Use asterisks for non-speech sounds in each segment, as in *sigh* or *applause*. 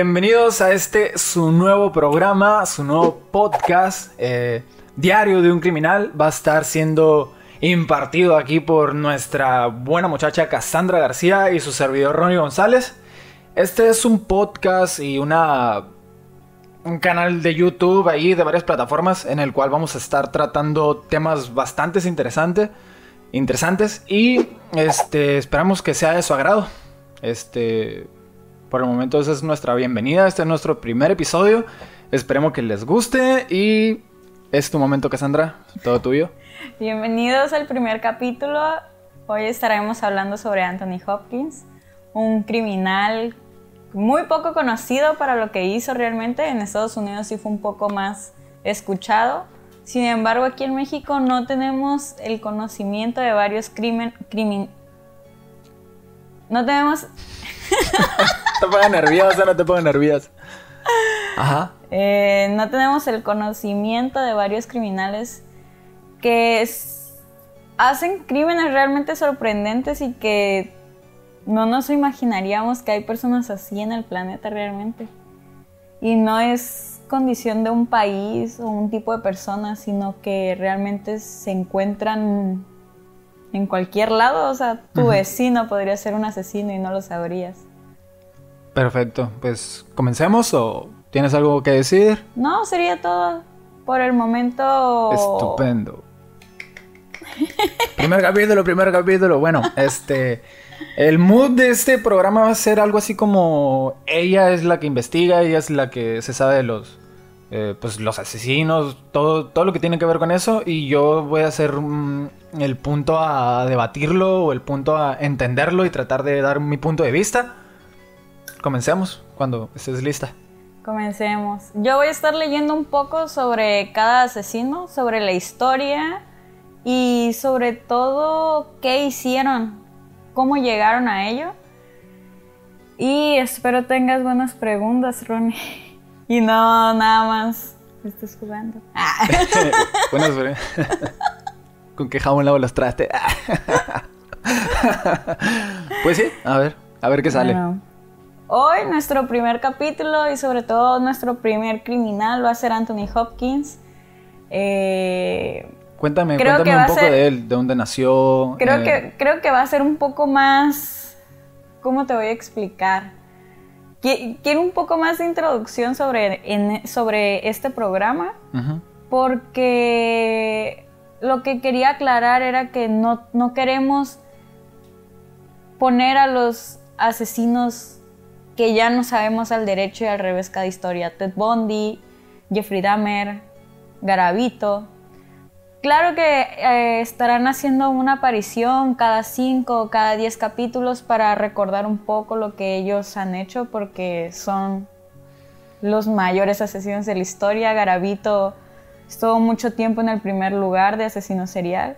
Bienvenidos a este su nuevo programa, su nuevo podcast, eh, Diario de un Criminal. Va a estar siendo impartido aquí por nuestra buena muchacha Cassandra García y su servidor Ronnie González. Este es un podcast y una un canal de YouTube ahí de varias plataformas en el cual vamos a estar tratando temas bastante interesantes, interesantes y este esperamos que sea de su agrado. Este por el momento esa es nuestra bienvenida, este es nuestro primer episodio. Esperemos que les guste y es tu momento, Cassandra, todo tuyo. *laughs* Bienvenidos al primer capítulo. Hoy estaremos hablando sobre Anthony Hopkins, un criminal muy poco conocido para lo que hizo realmente. En Estados Unidos sí fue un poco más escuchado. Sin embargo, aquí en México no tenemos el conocimiento de varios crimen, crimen no tenemos *laughs* te pongas nerviosa, no te pongas nerviosa. Ajá. Eh, no tenemos el conocimiento de varios criminales que hacen crímenes realmente sorprendentes y que no nos imaginaríamos que hay personas así en el planeta realmente. Y no es condición de un país o un tipo de personas, sino que realmente se encuentran en cualquier lado. O sea, tu vecino podría ser un asesino y no lo sabrías. Perfecto, pues comencemos o tienes algo que decir? No, sería todo. Por el momento... Estupendo. primer capítulo, primer capítulo. Bueno, *laughs* este... El mood de este programa va a ser algo así como ella es la que investiga, ella es la que se sabe de los, eh, pues los asesinos, todo, todo lo que tiene que ver con eso y yo voy a hacer mm, el punto a debatirlo o el punto a entenderlo y tratar de dar mi punto de vista. Comencemos cuando estés lista. Comencemos. Yo voy a estar leyendo un poco sobre cada asesino, sobre la historia y sobre todo qué hicieron, cómo llegaron a ello. Y espero tengas buenas preguntas, Ronnie. *laughs* Y no nada más estés jugando. *laughs* buenas preguntas. ¿Con qué jabón lavo los trastes? *laughs* pues sí, a ver, a ver qué sale. Hoy nuestro primer capítulo y sobre todo nuestro primer criminal va a ser Anthony Hopkins. Eh, cuéntame, cuéntame un poco de él, de dónde nació. Creo, que, eh. creo que va a ser un poco más... ¿Cómo te voy a explicar? Quiero un poco más de introducción sobre, sobre este programa, porque lo que quería aclarar era que no, no queremos poner a los asesinos que ya no sabemos al derecho y al revés cada historia. Ted Bundy, Jeffrey Dahmer, Garavito. Claro que eh, estarán haciendo una aparición cada cinco o cada diez capítulos para recordar un poco lo que ellos han hecho porque son los mayores asesinos de la historia. Garavito estuvo mucho tiempo en el primer lugar de asesino serial.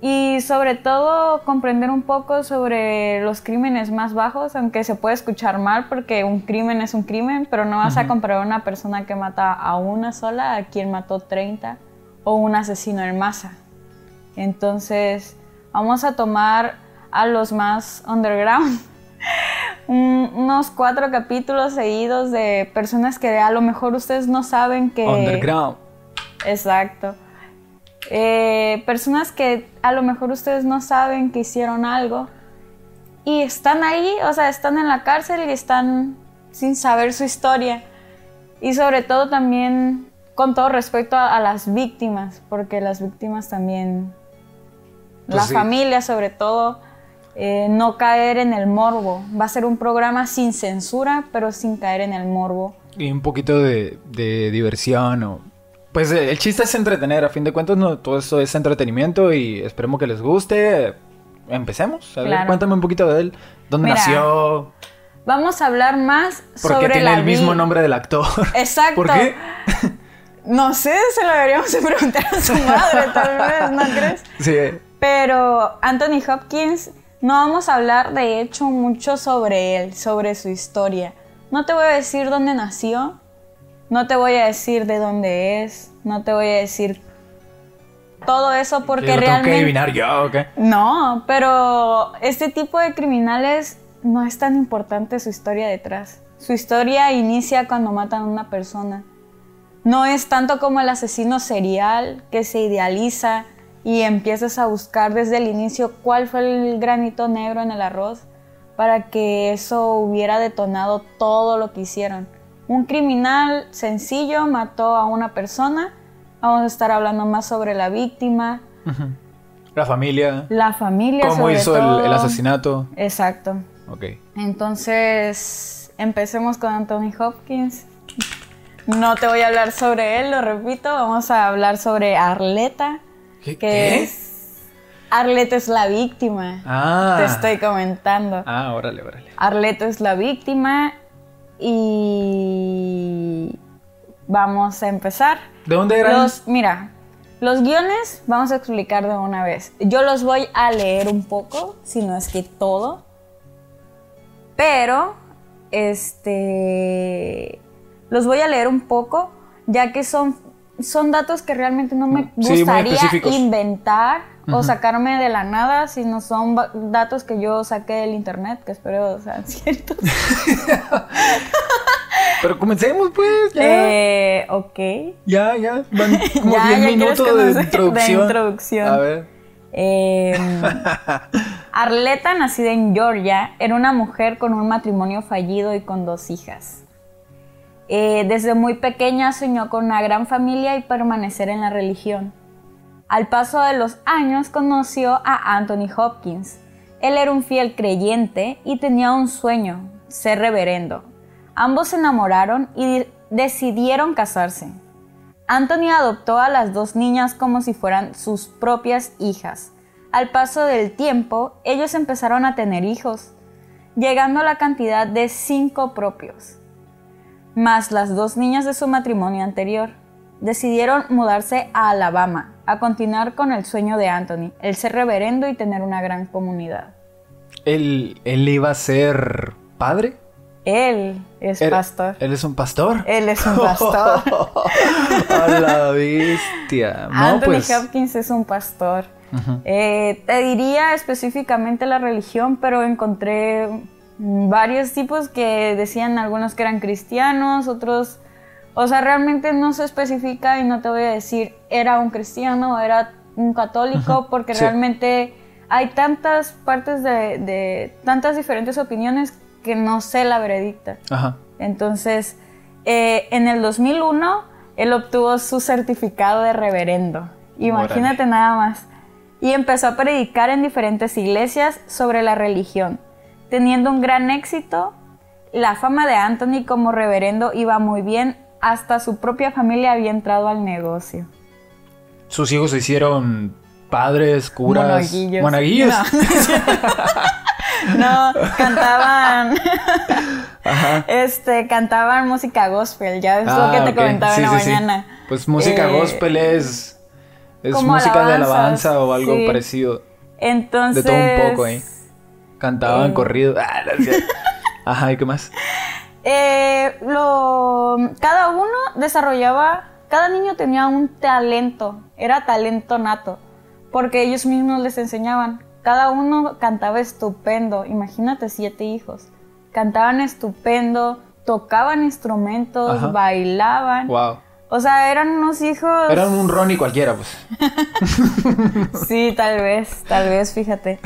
Y sobre todo comprender un poco sobre los crímenes más bajos, aunque se puede escuchar mal porque un crimen es un crimen, pero no vas a comparar a una persona que mata a una sola a quien mató 30 o un asesino en masa. Entonces, vamos a tomar a los más underground, *laughs* unos cuatro capítulos seguidos de personas que a lo mejor ustedes no saben que... Underground. Exacto eh, personas que a lo mejor ustedes no saben que hicieron algo y están ahí, o sea, están en la cárcel y están sin saber su historia. Y sobre todo también con todo respecto a, las víctimas, porque las víctimas también, pues la familia sobre todo, eh, no caer en el morbo. Va a ser un programa sin censura, pero sin caer en el morbo. Y un poquito de, de diversión o pues eh, el chiste es entretener, a fin de cuentas no, todo esto es entretenimiento y esperemos que les guste. Empecemos. A ver, cuéntame un poquito de él. ¿Dónde nació? Vamos a hablar más Porque sobre tiene el mismo nombre del actor. Exacto. *laughs* ¿Por qué? *laughs* No sé, se lo deberíamos preguntar a su *laughs* madre, tal vez, ¿no crees? Sí. Pero Anthony Hopkins, no vamos a hablar de hecho mucho sobre él, sobre su historia. No te voy a decir dónde nació, no te voy a decir de dónde es, no te voy a decir todo eso porque realmente... Tengo que adivinar yo. No, pero este tipo de criminales no es tan importante su historia detrás. Su historia inicia cuando matan a una persona. No es tanto como el asesino serial que se idealiza y empiezas a buscar desde el inicio cuál fue el granito negro en el arroz para que eso hubiera detonado todo lo que hicieron. Un criminal sencillo mató a una persona. Vamos a estar hablando más sobre la víctima. La familia. La familia. ¿Cómo hizo el, el, asesinato? Exacto. Ok. Entonces, empecemos con Anthony Hopkins. No te voy a hablar sobre él, lo repito. Vamos a hablar sobre Arleta. ¿Qué? Que ¿Qué? es. Arleta es la víctima. Ah. Te estoy comentando. Ah, órale, órale. Arleta es la víctima y vamos a empezar. ¿De dónde eran? Los, mira, los guiones vamos a explicar de una vez. Yo los voy a leer un poco, si no es que todo. Pero, este, los voy a leer un poco, ya que son, son datos que realmente no me Sí, gustaría inventar o sacarme de la nada, sino son datos que yo saqué del internet, que espero sean *laughs* ciertos. *laughs* Pero comencemos, pues. Ya, Eh, ok. ya, ya. Van *laughs* como Ya, 10 ya minutos de nos- de introducción. introducción. A ver. Eh, Arleta, nacida en Georgia, era una mujer con un matrimonio fallido y con dos hijas. Eh, desde muy pequeña soñó con una gran familia y permanecer en la religión. Al paso de los años conoció a Anthony Hopkins. Él era un fiel creyente y tenía un sueño, ser reverendo. Ambos se enamoraron y decidieron casarse. Anthony adoptó a las dos niñas como si fueran sus propias hijas. Al paso del tiempo, ellos empezaron a tener hijos, llegando a la cantidad de cinco propios, más las dos niñas de su matrimonio anterior. Decidieron mudarse a Alabama, a continuar con el sueño de Anthony, el ser reverendo y tener una gran comunidad. ¿Él, él iba a ser padre? Él es pastor. ¿Él es un pastor? Él es un pastor. *laughs* a la bestia. No, Anthony pues. Hopkins es un pastor. Eh, te diría específicamente la religión, pero encontré varios tipos que decían algunos que eran cristianos, otros, o sea, realmente no se especifica y no te voy a decir era un cristiano o era un católico, porque sí. realmente hay tantas partes de, de tantas diferentes opiniones que no sé la veredicta. Ajá. Entonces, eh, en el 2001, él obtuvo su certificado de reverendo. Imagínate nada más. Y empezó a predicar en diferentes iglesias sobre la religión. Teniendo un gran éxito, la fama de Anthony como reverendo iba muy bien, hasta su propia familia había entrado al negocio. Sus hijos se hicieron padres, curas. Monaguillos. Monaguillos. No, *laughs* cantaban, *laughs* Ajá. este, cantaban música gospel, ya es Ah, lo que te comentaba Sí, en la sí, sí. mañana. Pues música Eh, gospel es. Es música de alabanza o algo parecido. Entonces. De todo un poco, ¿eh? Cantaban eh, corrido. Ah. *laughs* Ajá, ¿y qué más? eh, lo, cada uno desarrollaba, cada niño tenía un talento, era talento nato, porque ellos mismos les enseñaban. Cada uno cantaba estupendo, imagínate siete hijos. Cantaban estupendo, tocaban instrumentos, Ajá. bailaban. Wow. O sea, eran unos hijos. Eran un Ronnie cualquiera, pues. *laughs* Sí, tal vez, tal vez, fíjate.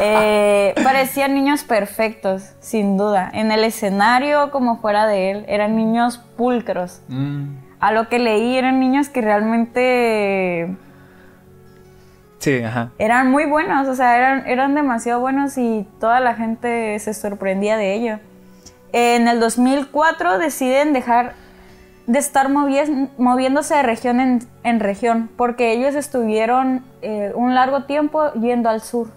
Eh, parecían niños perfectos, sin duda. En el escenario como fuera de él, eran niños pulcros. Mm, A lo que leí, eran niños que realmente Sí, ajá. eran muy buenos, o sea, eran, eran demasiado buenos y toda la gente se sorprendía de ello. En el 2004 deciden dejar de estar movi- moviéndose de región en, en región, porque ellos estuvieron eh, un largo tiempo yendo al sur.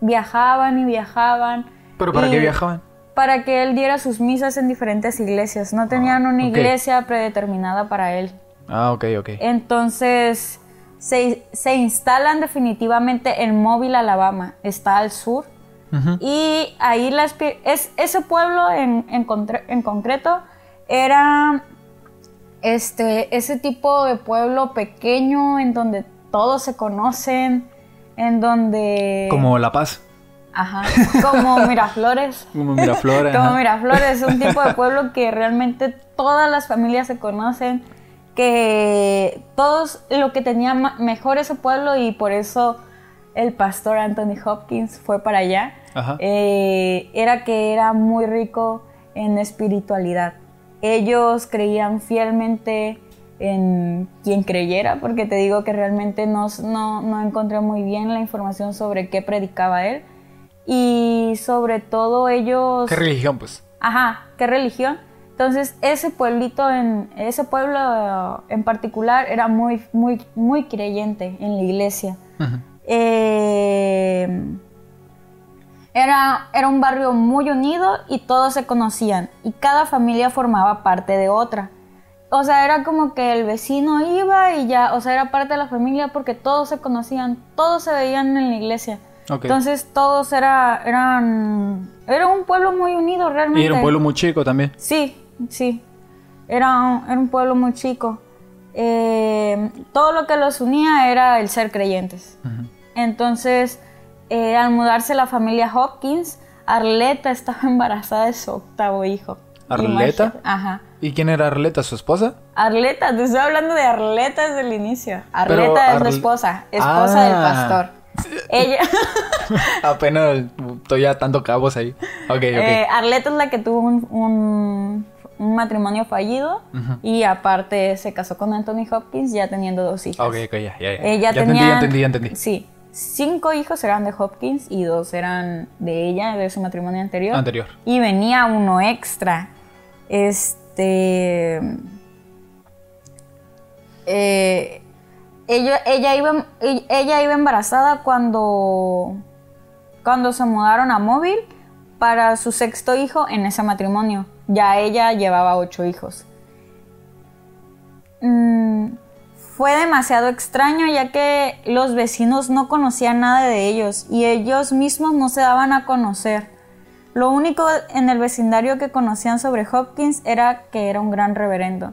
Viajaban y viajaban. ¿Pero para qué viajaban? Para que él diera sus misas en diferentes iglesias. No tenían una ok. iglesia predeterminada para él. Ah, ok, ok. Entonces se, se instalan definitivamente en Mobile, Alabama. Está al sur. Y ahí la es, ese pueblo en, en en concreto era este, ese tipo de pueblo pequeño en donde todos se conocen, en donde... Como La Paz. Ajá, como Miraflores. *laughs* Como Miraflores. como. Miraflores, un tipo de pueblo que realmente todas las familias se conocen, que todos lo que tenía mejor ese pueblo y por eso el pastor Anthony Hopkins fue para allá, Ajá. eh, era que era muy rico en espiritualidad. Ellos creían fielmente en quien creyera, porque te digo que realmente no, no, no encontré muy bien la información sobre qué predicaba él. Y sobre todo ellos... ¿Qué religión, pues? Ajá, ¿qué religión? Entonces, ese pueblito, en, ese pueblo en particular era muy, muy, muy creyente en la iglesia. Eh, era, era un barrio muy unido y todos se conocían y cada familia formaba parte de otra. O sea, era como que el vecino iba y ya, o sea, era parte de la familia porque todos se conocían, todos se veían en la iglesia. Entonces todos era, eran, era un pueblo muy unido realmente. Y era un pueblo muy chico también. Sí, sí. Era un, era un pueblo muy chico. Eh, todo lo que los unía era el ser creyentes. Entonces, eh, al mudarse la familia Hopkins, Arleta estaba *laughs* embarazada de su octavo hijo. ¿Arleta? Ajá. ¿Y quién era Arleta, su esposa? Arleta, te estoy hablando de Arleta desde el inicio. Arleta Pero es la Arle- esposa, esposa del Ah. pastor. Ella, *laughs* *laughs* Apenas estoy atando cabos ahí. Ok, ok. eh, Arleta es la que tuvo un, un- un matrimonio fallido y aparte se casó con Anthony Hopkins ya teniendo dos hijas. ok, ok, ya, ya, entendí, ya entendí, ya entendí. Sí, cinco hijos eran de Hopkins y dos eran de ella, de su matrimonio anterior. Anterior. Y venía uno extra. Este. eh, ella, ella, iba, ella iba embarazada cuando, cuando se mudaron a Móvil para su sexto hijo en ese matrimonio. Ya ella llevaba ocho hijos. Mm, fue demasiado extraño ya que los vecinos no conocían nada de ellos y ellos mismos no se daban a conocer. Lo único en el vecindario que conocían sobre Hopkins era que era un gran reverendo.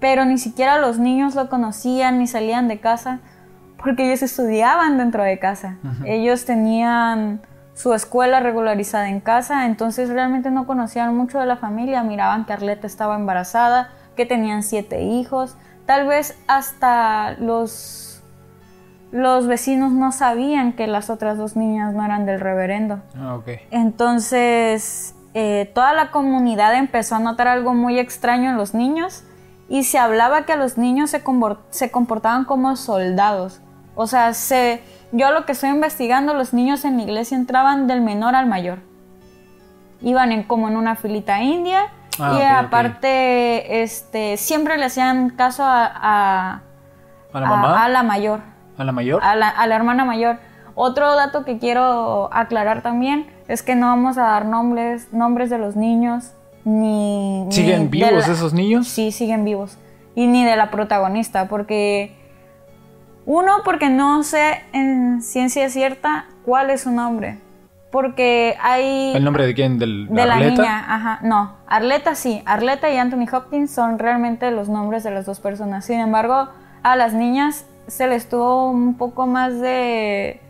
Pero ni siquiera los niños lo conocían ni salían de casa porque ellos estudiaban dentro de casa. Ellos tenían su escuela regularizada en casa, entonces realmente no conocían mucho de la familia. Miraban que Arleta estaba embarazada, que tenían siete hijos. Tal vez hasta los, los vecinos no sabían que las otras dos niñas no eran del reverendo. Ah, ok. Entonces, eh, toda la comunidad empezó a notar algo muy extraño en los niños y se hablaba que a los niños se, se comportaban como soldados. O sea, se, yo lo que estoy investigando, los niños en la iglesia entraban del menor al mayor. Iban en, como en una filita india Ah, y aparte este, siempre le hacían caso a, a, ¿A la mamá? a- a la mayor ¿A la mayor? a la, a la hermana mayor. Otro dato que quiero aclarar también es que no vamos a dar nombres, nombres de los niños ni... ¿Siguen vivos la- esos niños? Sí, siguen vivos. Y ni de la protagonista, porque... Uno, porque no sé en ciencia cierta cuál es su nombre. Porque hay... ¿El nombre de quién? ¿Del De la niña, ajá. No, Arleta sí. Arleta y Anthony Hopkins son realmente los nombres de las dos personas. Sin embargo, a las niñas se les tuvo un poco más de...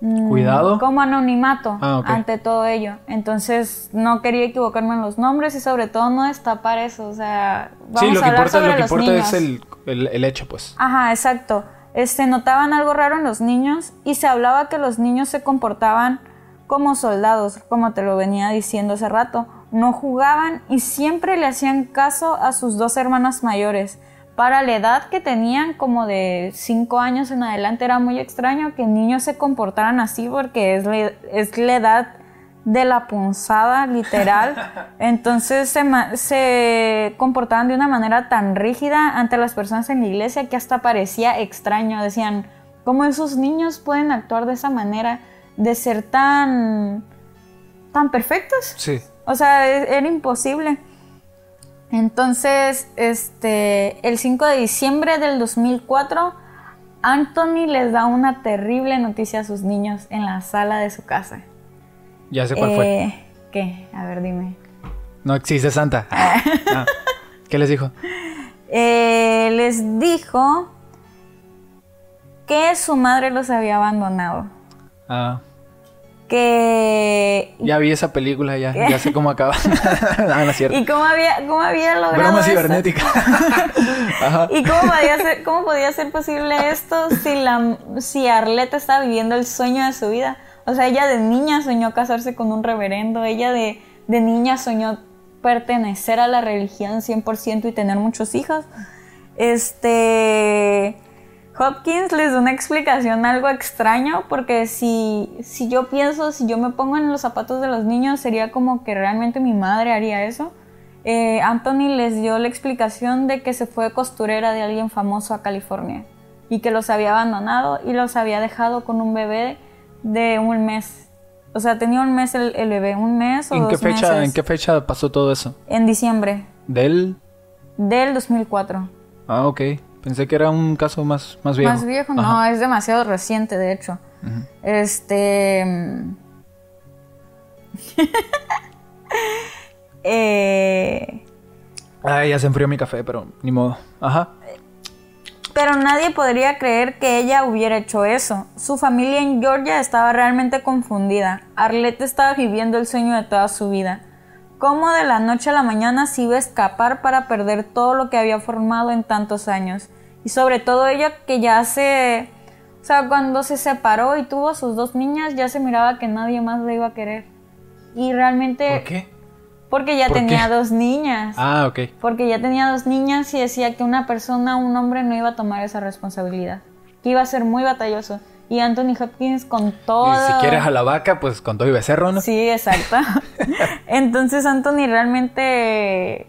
mm, ¿Cuidado? Como anonimato Ah, ante todo ello. Entonces, no quería equivocarme en los nombres y sobre todo no destapar eso. O sea, vamos Sí, lo a que hablar importa, sobre lo que los importa niños. es el, el, el hecho, pues. Ajá, exacto. Este, notaban algo raro en los niños y se hablaba que los niños se comportaban como soldados, como te lo venía diciendo hace rato. No jugaban y siempre le hacían caso a sus dos hermanas mayores. Para la edad que tenían, como de 5 años en adelante, era muy extraño que niños se comportaran así porque es la, es la edad de la punzada, literal. *laughs* Entonces se, se comportaban de una manera tan rígida ante las personas en la iglesia que hasta parecía extraño. Decían, ¿cómo esos niños pueden actuar de esa manera? De ser tan... tan perfectos. Sí. O sea, e- era imposible. Entonces, este, el 5 de diciembre del 2004, Anthony les da una terrible noticia a sus niños en la sala de su casa. Ya sé cuál fue. Eh, ¿Qué? A ver, dime. No existe Santa. *laughs* Ah. ¿Qué les dijo? Eh, les dijo que su madre los había abandonado. Ah, que... Ya vi esa película, ya, ya sé cómo acaba. *laughs* ah, no es cierto. ¿Y cómo había, cómo había logrado Broma cibernética. *laughs* Ajá. ¿Y cómo podía, ser, cómo podía ser posible esto si, la, si Arleta estaba viviendo el sueño de su vida? O sea, ella de niña soñó casarse con un reverendo, ella de, de niña soñó pertenecer a la religión 100% y tener muchos hijos. Este... Hopkins les da una explicación algo extraño porque si, si yo pienso, si yo me pongo en los zapatos de los niños, sería como que realmente mi madre haría eso. Eh, Anthony les dio la explicación de que se fue costurera de alguien famoso a California y que los había abandonado y los había dejado con un bebé de un mes. O sea, tenía un mes el, el bebé, un mes o ¿En dos qué, fecha, meses. ¿En qué fecha pasó todo eso? En diciembre ¿Del? del 2004. Ah, ok. Pensé que era un caso más, más viejo. Más viejo, no, es demasiado reciente, de hecho. Este. mm, *laughs* eh, Ay, ya se enfrió mi café, pero ni modo. Ajá. pero nadie podría creer que ella hubiera hecho eso. Su familia en Georgia estaba realmente confundida. Arlette estaba viviendo el sueño de toda su vida. ¿Cómo de la noche a la mañana se iba a escapar para perder todo lo que había formado en tantos años? Y sobre todo ella que ya se... O sea, cuando se separó y tuvo a sus dos niñas, ya se miraba que nadie más la iba a querer. Y realmente... ¿Por qué? Porque ya ¿Por tenía qué? dos niñas. Ah, ok. Porque ya tenía dos niñas y decía que una persona, un hombre, no iba a tomar esa responsabilidad. Que iba a ser muy batalloso. Y Anthony Hopkins con todo... Y si quieres a la vaca, pues con todo y becerro, ¿no? Sí, exacto. *laughs* Entonces Anthony realmente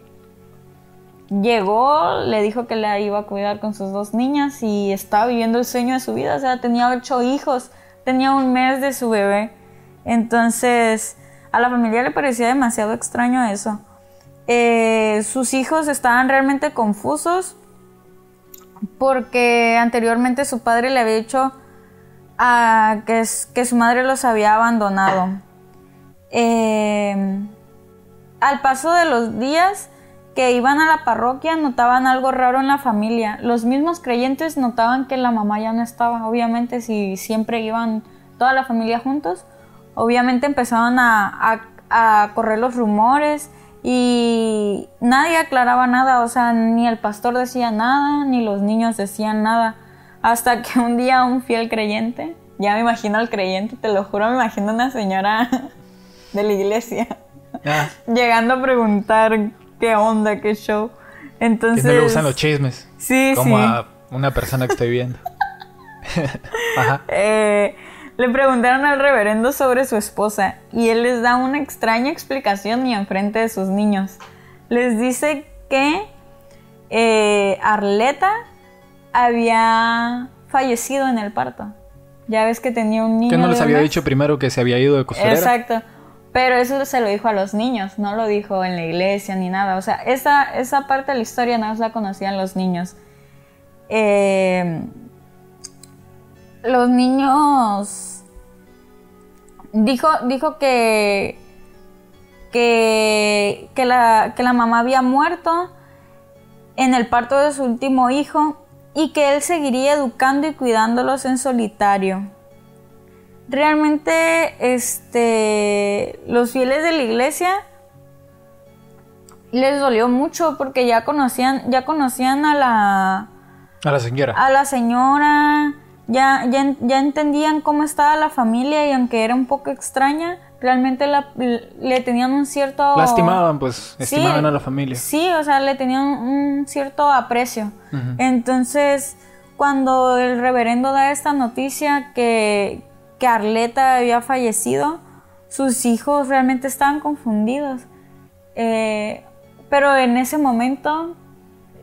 llegó, le dijo que la iba a cuidar con sus dos niñas y estaba viviendo el sueño de su vida. O sea, tenía ocho hijos, tenía un mes de su bebé. Entonces, a la familia le parecía demasiado extraño eso. Eh, sus hijos estaban realmente confusos porque anteriormente su padre le había dicho que, su madre los había abandonado. Eh, al paso de los días que iban a la parroquia notaban algo raro en la familia. Los mismos creyentes notaban que la mamá ya no estaba. Obviamente si siempre iban toda la familia juntos, obviamente empezaban a, a- a correr los rumores y nadie aclaraba nada. O sea, ni el pastor decía nada, ni los niños decían nada. Hasta que un día un fiel creyente, ya me imagino al creyente, te lo juro, me imagino una señora *laughs* de la iglesia Ah, llegando a preguntar qué onda, qué show. que Entonces. no le gustan los chismes. Sí, Como sí. a una persona que estoy viendo. *laughs* Ajá. Eh, le preguntaron al reverendo sobre su esposa y él les da una extraña explicación y enfrente de sus niños. Les dice que eh, Arleta había fallecido en el parto. Ya ves que tenía un niño. ¿Qué no les había mes. dicho primero que se había ido de costurera? Exacto. Pero eso se lo dijo a los niños, no lo dijo en la iglesia ni nada. O sea, esa, esa parte de la historia nada más la conocían los niños. Eh, los niños. Dijo, dijo que. Que, que, la, que la mamá había muerto en el parto de su último hijo y que él seguiría educando y cuidándolos en solitario realmente este los fieles de la iglesia les dolió mucho porque ya conocían ya conocían a la A la señora. a la señora ya, ya, ya entendían cómo estaba la familia y aunque era un poco extraña realmente la- le tenían un cierto Lastimaban, pues, Sí, estimaban a la familia. Sí, o sea, le tenían un cierto aprecio. Entonces, cuando el reverendo da esta noticia que, que Arleta había fallecido, sus hijos realmente estaban confundidos. Eh, pero en ese momento,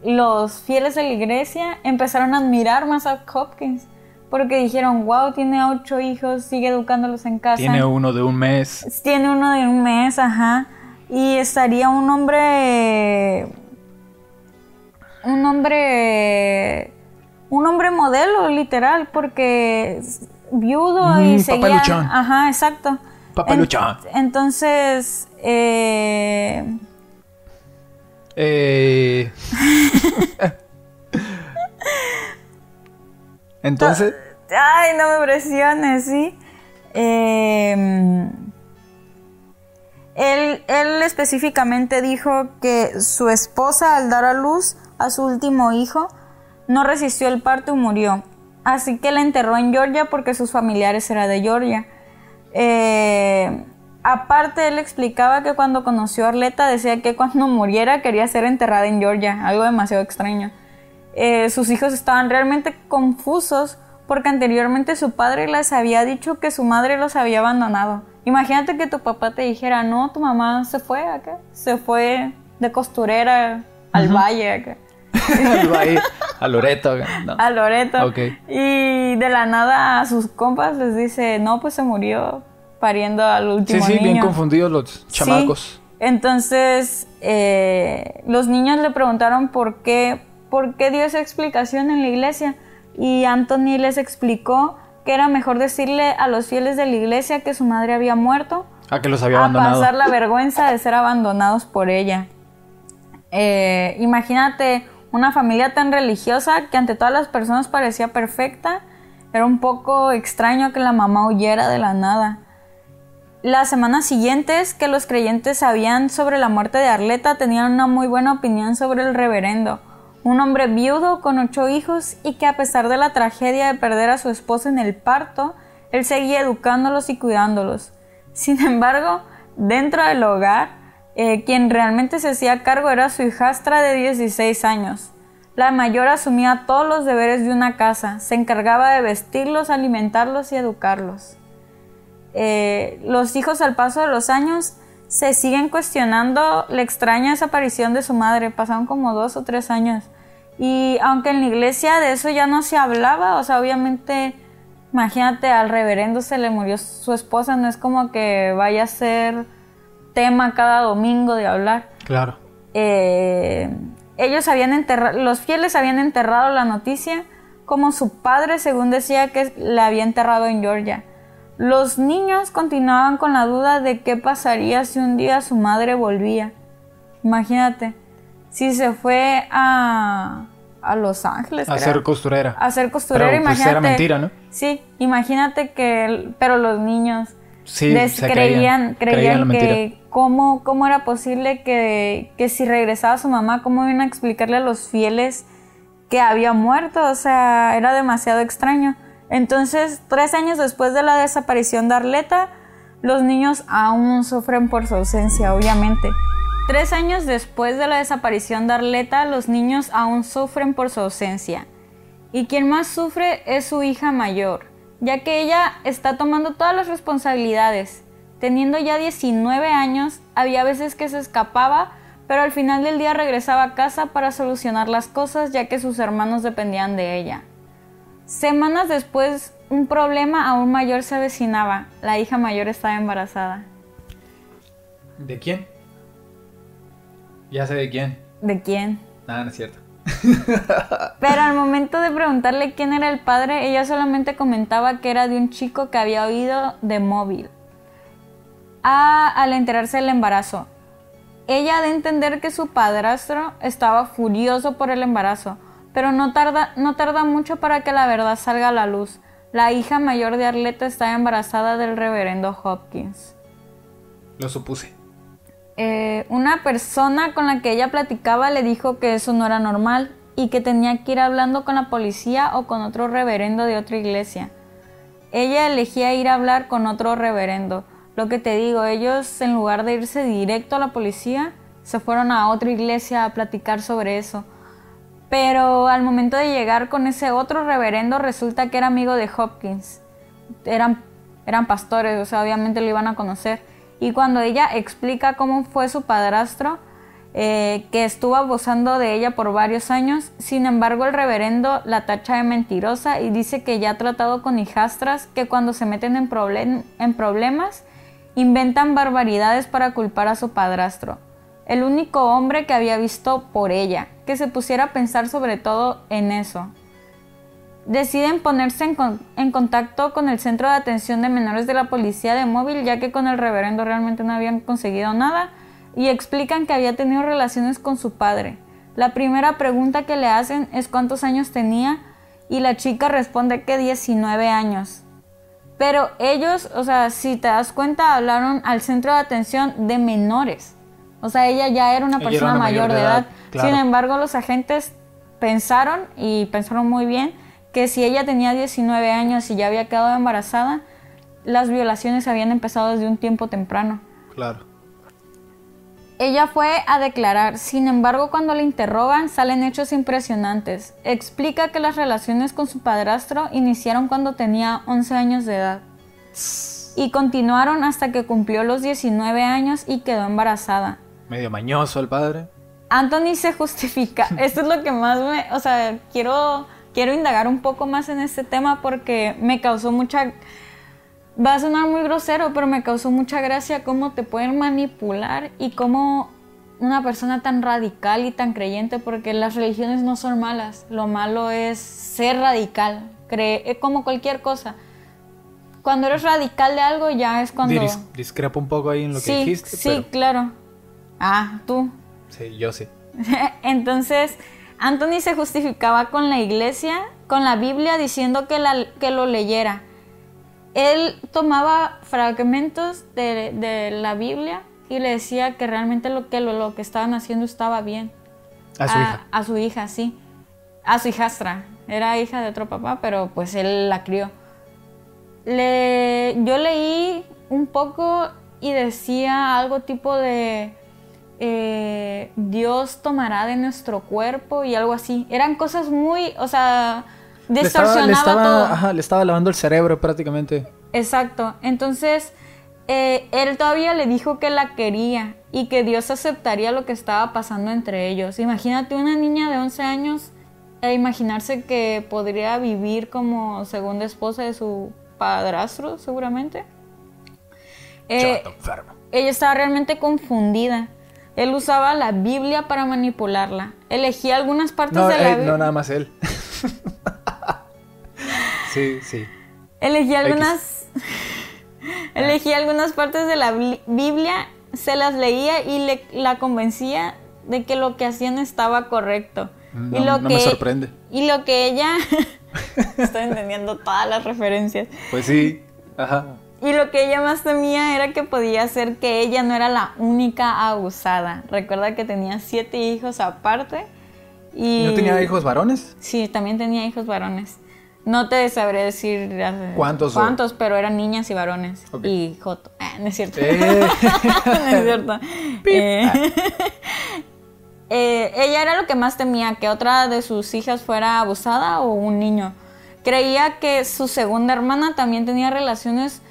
los fieles de la iglesia empezaron a admirar más a Hopkins. Porque dijeron, wow, tiene ocho hijos, sigue educándolos en casa. Tiene uno de un mes. Tiene uno de un mes, ajá. Y estaría un hombre. Un hombre. Un hombre modelo, literal, porque es viudo y Mm, seguía. papaluchón. Ajá, exacto. Papaluchón. entonces. eh, Eh... *laughs* Entonces, Ay, no me presiones, sí. Eh, él, él específicamente dijo que su esposa al dar a luz a su último hijo no resistió el parto y murió. Así que la enterró en Georgia porque sus familiares eran de Georgia. Eh, aparte, él explicaba que cuando conoció a Arleta decía que cuando *laughs* muriera quería ser enterrada en Georgia, algo demasiado extraño. Eh, sus hijos estaban realmente confusos porque anteriormente su padre les había dicho que su madre los había abandonado. Imagínate que tu papá te dijera, no, tu mamá se fue acá, se fue de costurera al valle acá. *laughs* al valle, a Loreto. No. A Loreto. Y de la nada a sus compas les dice, no, pues se murió pariendo al último Sí, sí, bien confundidos los chamacos. Entonces, eh, los niños le preguntaron por qué, por qué dio esa explicación en la iglesia. Y Anthony les explicó que era mejor decirle a los fieles de la iglesia que su madre había muerto. A que los había abandonado. A pasar la vergüenza de ser abandonados por ella. Eh, imagínate una familia tan religiosa que ante todas las personas parecía perfecta. Era un poco extraño que la mamá huyera de la nada. Las semanas siguientes que los creyentes sabían sobre la muerte de Arleta tenían una muy buena opinión sobre el reverendo un hombre viudo con ocho hijos y que a pesar de la tragedia de perder a su esposa en el parto, él seguía educándolos y cuidándolos. Sin embargo, dentro del hogar, eh, quien realmente se hacía cargo era su hijastra de 16 años. La mayor asumía todos los deberes de una casa, se encargaba de vestirlos, alimentarlos y educarlos. Eh, los hijos al paso de los años se siguen cuestionando la extraña desaparición de su madre. Pasaron como dos o tres años. Y aunque en la iglesia de eso ya no se hablaba, o sea, obviamente, imagínate, al reverendo se le murió su esposa, no es como que vaya a ser tema cada domingo de hablar. Claro. Eh, ellos habían enterrado, los fieles habían enterrado la noticia como su padre, según decía, que la había enterrado en Georgia. Los niños continuaban con la duda de qué pasaría si un día su madre volvía. Imagínate, si se fue a, a Los Ángeles. A ser costurera. A ser costurera, pero, pues, imagínate. era mentira, ¿no? Sí, imagínate que, pero los niños sí, creían, creían, creían que cómo, cómo era posible que, que si regresaba su mamá, cómo iban a explicarle a los fieles que había muerto, o sea, era demasiado extraño. Entonces, tres años después de la desaparición de Arleta, los niños aún sufren por su ausencia, obviamente. Tres años después de la desaparición de Arleta, los niños aún sufren por su ausencia. Y quien más sufre es su hija mayor, ya que ella está tomando todas las responsabilidades. Teniendo ya 19 años, había veces que se escapaba, pero al final del día regresaba a casa para solucionar las cosas, ya que sus hermanos dependían de ella. Semanas después, un problema aún mayor se avecinaba. La hija mayor estaba embarazada. ¿De quién? Ya sé de quién. ¿De quién? Nada, no es cierto. *laughs* Pero al momento de preguntarle quién era el padre, ella solamente comentaba que era de un chico que había oído de móvil. Ah, al enterarse del embarazo. Ella de entender que su padrastro estaba furioso por el embarazo, pero no tarda, no tarda mucho para que la verdad salga a la luz. La hija mayor de Arleta está embarazada del reverendo Hopkins. Lo supuse. Eh, una persona con la que ella platicaba le dijo que eso no era normal y que tenía que ir hablando con la policía o con otro reverendo de otra iglesia. Ella elegía ir a hablar con otro reverendo. Lo que te digo, ellos en lugar de irse directo a la policía, se fueron a otra iglesia a platicar sobre eso. Pero al momento de llegar con ese otro reverendo resulta que era amigo de Hopkins. Eran, eran pastores, o sea, obviamente lo iban a conocer. Y cuando ella explica cómo fue su padrastro, eh, que estuvo abusando de ella por varios años, sin embargo el reverendo la tacha de mentirosa y dice que ya ha tratado con hijastras que cuando se meten en, problem en problemas inventan barbaridades para culpar a su padrastro. El único hombre que había visto por ella, que se pusiera a pensar sobre todo en eso. Deciden ponerse en, con en, contacto con el Centro de Atención de Menores de la Policía de Móvil, ya que con el reverendo realmente no habían conseguido nada, y explican que había tenido relaciones con su padre. La primera pregunta que le hacen es cuántos años tenía, y la chica responde que 19 años. Pero ellos, o sea, si te das cuenta, hablaron al centro de atención de menores. O sea, ella ya era una era persona una mayor, de edad. claro. Sin embargo, los agentes pensaron, y pensaron muy bien, que si ella tenía 19 años y ya había quedado embarazada, las violaciones habían empezado desde un tiempo temprano. Claro. Ella fue a declarar, sin embargo cuando la interrogan salen hechos impresionantes. Explica que las relaciones con su padrastro iniciaron cuando tenía 11 años de edad y continuaron hasta que cumplió los 19 años y quedó embarazada. Medio mañoso el padre. Anthony se justifica. *laughs* Esto es lo que más me, o sea, quiero quiero indagar un poco más en este tema porque me causó mucha va a sonar muy grosero, pero me causó mucha gracia cómo te pueden manipular y cómo una persona tan radical y tan creyente, porque las religiones no son malas, lo malo es ser radical, cree como cualquier cosa. Cuando eres radical de algo ya es cuando... Dis- discrepo un poco ahí en lo que sí, dijiste. sí, pero- claro. Ah, tú. Sí, yo sí. *laughs* Entonces, Anthony se justificaba con la iglesia, con la Biblia, diciendo que, la- que lo leyera. Él tomaba fragmentos de, de la Biblia y le decía que realmente lo que, lo, lo que estaban haciendo estaba bien. A su hija. A su hija, sí. A su hijastra. Era hija de otro papá, pero pues él la crió. Le, yo leí un poco y decía algo tipo de eh, Dios tomará de nuestro cuerpo y algo así. Eran cosas muy, o sea, Le estaba, distorsionaba le estaba- todo. ajá, le estaba lavando el cerebro prácticamente. Exacto. Entonces, eh, él todavía le dijo que la quería y que Dios aceptaría lo que estaba pasando entre ellos. Imagínate una niña de 11 años e imaginarse que podría vivir como segunda esposa de su padrastro, seguramente. Eh, Chato enfermo. ella estaba realmente confundida. Él usaba la Biblia para manipularla. Elegía algunas partes No, de la eh, Biblia. no, nada más él. *laughs* sí, sí. Elegí X. algunas. *laughs* Elegí algunas partes de la Bli- Biblia, se las leía y le, la convencía de que lo que hacían estaba correcto. No- y lo no que, me sorprende. Y lo que ella. *laughs* Estoy entendiendo todas las referencias. Pues sí. Ajá. Y lo que ella más temía era que podía ser que ella no era la única abusada. Recuerda que tenía siete hijos aparte. Y ¿No tenía hijos varones? Sí, también tenía hijos varones. No te sabré decir eh, ¿Cuántos cuántos, pero eran niñas y varones. Y Joto. Ah, no es cierto. Eh. *laughs* no es cierto. *laughs* Eh, *laughs* eh, ella era lo que más temía, que otra de sus hijas fuera abusada o un niño. Creía que su segunda hermana también tenía relaciones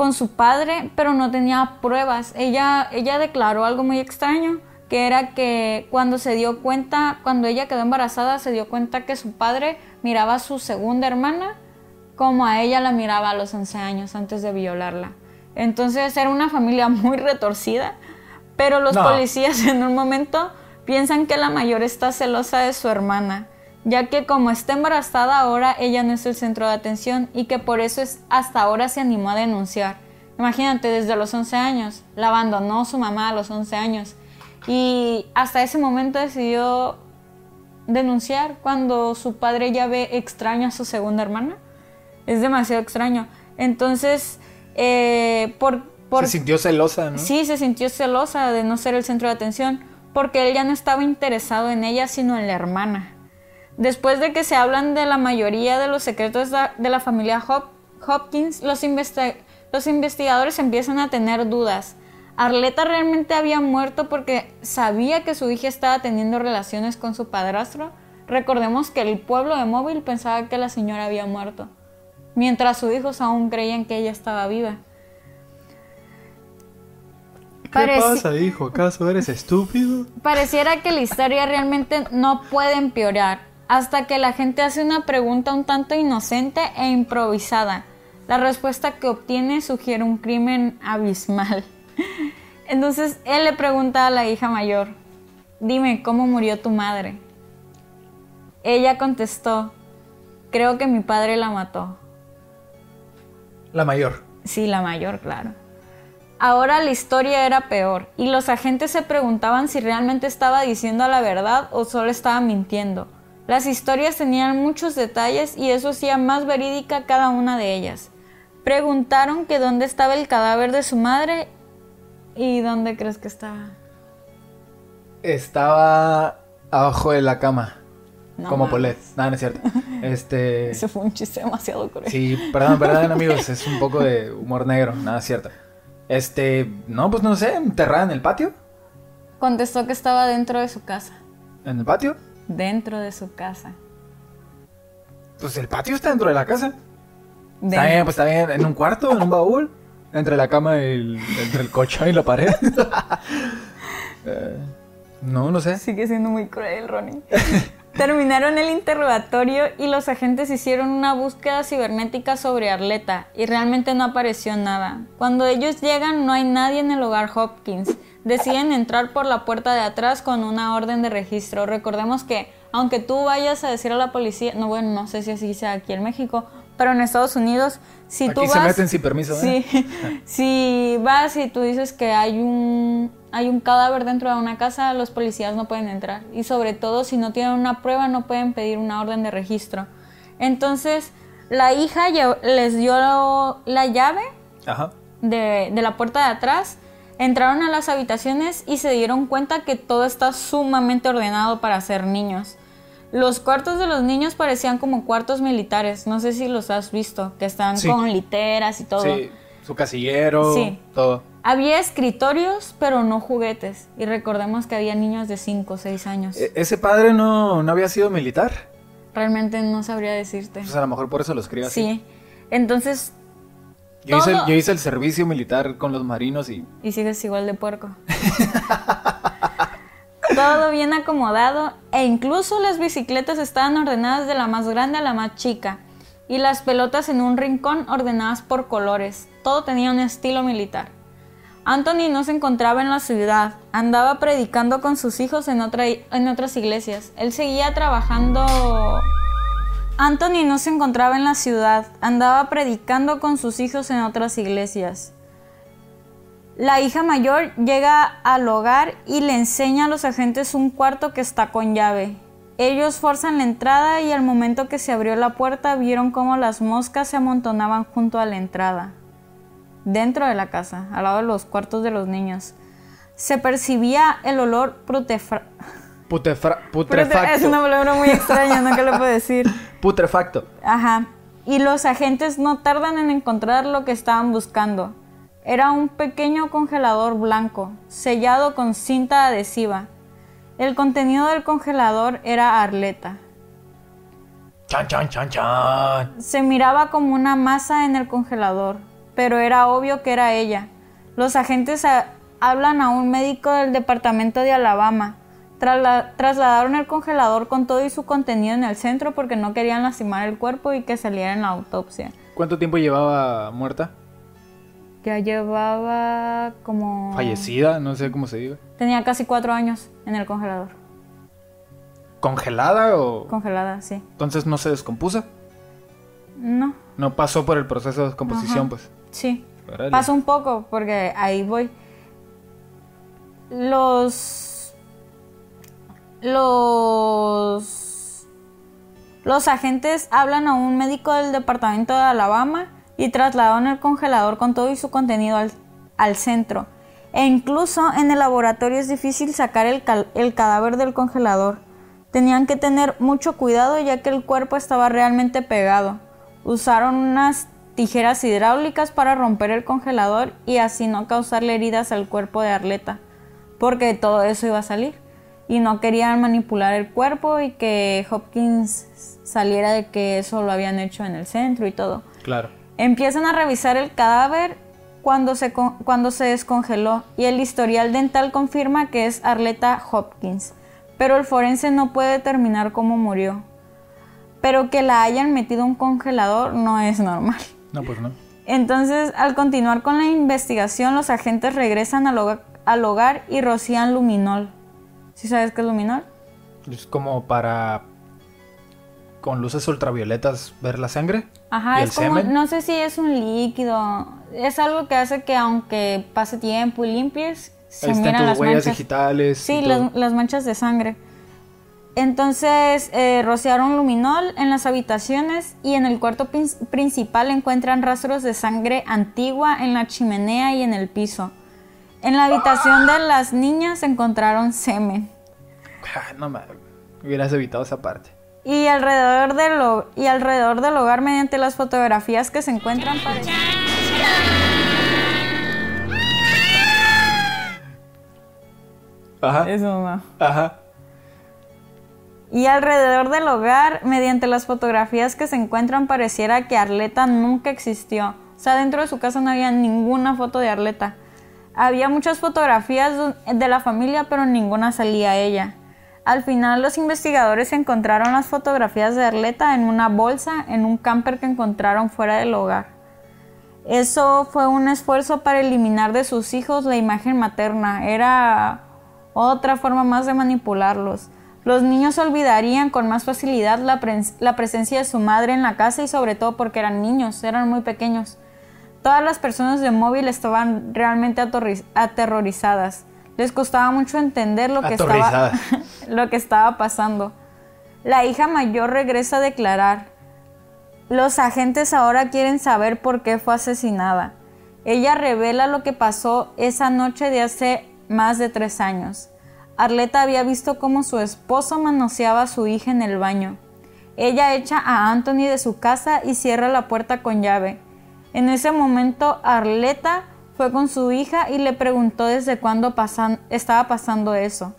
con su padre, pero no tenía pruebas. Ella, ella declaró algo muy extraño, que era que cuando se dio cuenta, cuando ella quedó embarazada, se dio cuenta que su padre miraba a su segunda hermana como a ella la miraba a los 11 años antes de violarla. Entonces era una familia *laughs* muy retorcida, pero los No. policías en un momento piensan que la mayor está celosa de su hermana, ya que como está embarazada ahora ella no es el centro de atención y que por eso es, hasta ahora se animó a denunciar. Imagínate, desde los 11 años, la abandonó su mamá a los 11 años y hasta ese momento decidió denunciar cuando su padre ya ve extraño a su segunda hermana. Es demasiado extraño. Entonces, eh, por, por, Se sintió celosa, ¿no? Sí, se sintió celosa de no ser el centro de atención, porque él ya no estaba interesado en ella, sino en la hermana. Después de que se hablan de la mayoría de los secretos de la familia Hop- Hopkins, los, investi- los investigadores empiezan a tener dudas. Arleta realmente había muerto porque sabía que su hija estaba teniendo relaciones con su padrastro. Recordemos que el pueblo de Móvil pensaba que la señora había muerto, mientras sus hijos aún creían que ella estaba viva. ¿Qué Pareci- pasa, hijo? ¿Acaso eres estúpido? Pareciera que la historia realmente no puede empeorar hasta que la gente hace una pregunta un tanto inocente e improvisada. La respuesta que obtiene sugiere un crimen abismal. *laughs* Entonces él le pregunta a la hija mayor, dime, ¿cómo murió tu madre? Ella contestó, creo que mi padre la mató. La mayor. Sí, la mayor, claro. Ahora la historia era peor y los agentes se preguntaban si realmente estaba diciendo la verdad o solo estaba mintiendo. Las historias tenían muchos detalles y eso hacía más verídica cada una de ellas. Preguntaron que dónde estaba el cadáver de su madre y dónde crees que estaba. Estaba abajo de la cama. No como. Polet. Nada, no es cierto. *laughs* Este. Ese fue un chiste demasiado cruel. Sí, perdón, perdón, amigos. Es un poco de *laughs* humor negro. Nada, es cierto. Este. No, pues no sé. Enterrada en el patio. Contestó que estaba dentro de su casa. ¿En el patio? Dentro de su casa. Pues el patio está dentro de la casa. Está Den- bien, pues está bien. En un cuarto, en un baúl. Entre la cama y el, entre el colchón y la pared. *laughs* Eh, no, no sé. Sigue siendo muy cruel, Ronnie. *laughs* Terminaron el interrogatorio y los agentes hicieron una búsqueda cibernética sobre Arleta y realmente no apareció nada. Cuando ellos llegan no hay nadie en el hogar Hopkins. Deciden entrar por la puerta de atrás con una orden de registro. Recordemos que aunque tú vayas a decir a la policía, no bueno, no sé si así sea aquí en México, pero en Estados Unidos, si Aquí tú se vas, meten sin permiso, ¿eh? *laughs* Si vas y tú dices que hay un, hay un cadáver dentro de una casa, los policías no pueden entrar. Y sobre todo, si no tienen una prueba, no pueden pedir una orden de registro. Entonces, la hija les dio la llave Ajá. de, de la puerta de atrás, entraron a las habitaciones y se dieron cuenta que todo está sumamente ordenado para ser niños. Los cuartos de los niños parecían como cuartos militares, no sé si los has visto, que están Sí. con literas y todo. Sí, su casillero, Sí. todo. Había escritorios, pero no juguetes. Y recordemos que había niños de 5 o 6 años. E- ¿Ese padre no, no había sido militar? Realmente no sabría decirte. Pues a lo mejor por eso lo escribe así. Sí. Entonces, Yo hice, Todo- yo hice el servicio militar con los marinos y... y sigues igual de puerco. Todo bien acomodado e incluso las bicicletas estaban ordenadas de la más grande a la más chica y las pelotas en un rincón ordenadas por colores. Todo tenía un estilo militar. Anthony no se encontraba en la ciudad, andaba predicando con sus hijos en, otra, en otras iglesias. Él seguía trabajando... Anthony no se encontraba en la ciudad, andaba predicando con sus hijos en otras iglesias. La hija mayor llega al hogar y le enseña a los agentes un cuarto que está con llave. Ellos forzan la entrada y al momento que se abrió la puerta vieron cómo las moscas se amontonaban junto a la entrada, dentro de la casa, al lado de los cuartos de los niños. Se percibía el olor Putefra- putrefacto. Es una palabra muy extraña, ¿no? ¿Qué le puedo decir? *laughs* Putrefacto. Ajá. Y los agentes no tardan en encontrar lo que estaban buscando. Era un pequeño congelador blanco, sellado con cinta adhesiva. El contenido del congelador era arleta. Chan, chan, chan, chan. Se miraba como una masa en el congelador, pero era obvio que era ella. Los agentes hablan a un médico del departamento de Alabama. Trasla- trasladaron el congelador con todo y su contenido en el centro porque no querían lastimar el cuerpo y que saliera en la autopsia. ¿Cuánto tiempo llevaba muerta? Ya llevaba como... Fallecida, no sé cómo se diga. Tenía casi cuatro años en el congelador. ¿Congelada o...? Congelada, sí. Entonces no se descompuso. No, No pasó por el proceso de descomposición, Ajá. pues. sí. Pasa un poco porque ahí voy. Los... Los... Los agentes hablan a un médico del departamento de Alabama y trasladaron el congelador con todo y su contenido al, al centro. E incluso en el laboratorio es difícil sacar el, el cadáver del congelador. Tenían que tener mucho cuidado ya que el cuerpo estaba realmente pegado. Usaron unas tijeras hidráulicas para romper el congelador y así no causarle heridas al cuerpo de Arleta, porque todo eso iba a salir. Y no querían manipular el cuerpo y que Hopkins saliera de que eso lo habían hecho en el centro y todo. Claro. Empiezan a revisar el cadáver cuando se, cuando se descongeló y el historial dental confirma que es Arleta Hopkins, pero el forense no puede determinar cómo murió. Pero que la hayan metido en un congelador no es normal. No, pues no. Entonces, al continuar con la investigación, los agentes regresan al hogar, al hogar y rocían luminol. ¿Sí sabes qué es luminol? Es como para... Con luces ultravioletas ver la sangre. Ajá, ¿Y es el como, semen? no sé si es un líquido, es algo que hace que aunque pase tiempo y limpies, se Ahí están miran tus las huellas manchas. digitales. Sí, las, manchas de sangre. Entonces eh, rociaron luminol en las habitaciones y en el cuarto prin- principal encuentran rastros de sangre antigua en la chimenea y en el piso. En la habitación de las niñas encontraron semen. Ah, No mames. Hubieras evitado esa parte. Y alrededor, del, ho- y alrededor del hogar, mediante las fotografías que se encuentran, parece- Ajá. Eso no. Ajá. Y alrededor del hogar, mediante las fotografías que se encuentran, pareciera que Arleta nunca existió. O sea, dentro de su casa no había ninguna foto de Arleta. Había muchas fotografías de- la familia, pero ninguna salía ella. Al final, los investigadores encontraron las fotografías de Arleta en una bolsa en un camper que encontraron fuera del hogar. Eso fue un esfuerzo para eliminar de sus hijos la imagen materna. Era otra forma más de manipularlos. Los niños olvidarían con más facilidad la, la presencia de su madre en la casa y sobre todo porque eran niños, eran muy pequeños. Todas las personas de móvil estaban realmente aterrorizadas. Les costaba mucho entender lo que, estaba, *laughs* lo que estaba pasando. La hija mayor regresa a declarar. Los agentes ahora quieren saber por qué fue asesinada. Ella revela lo que pasó esa noche de hace más de tres años. Arleta había visto cómo su esposo manoseaba a su hija en el baño. Ella echa a Anthony de su casa y cierra la puerta con llave. En ese momento, Arleta fue con su hija y le preguntó desde cuándo pasan- estaba pasando eso,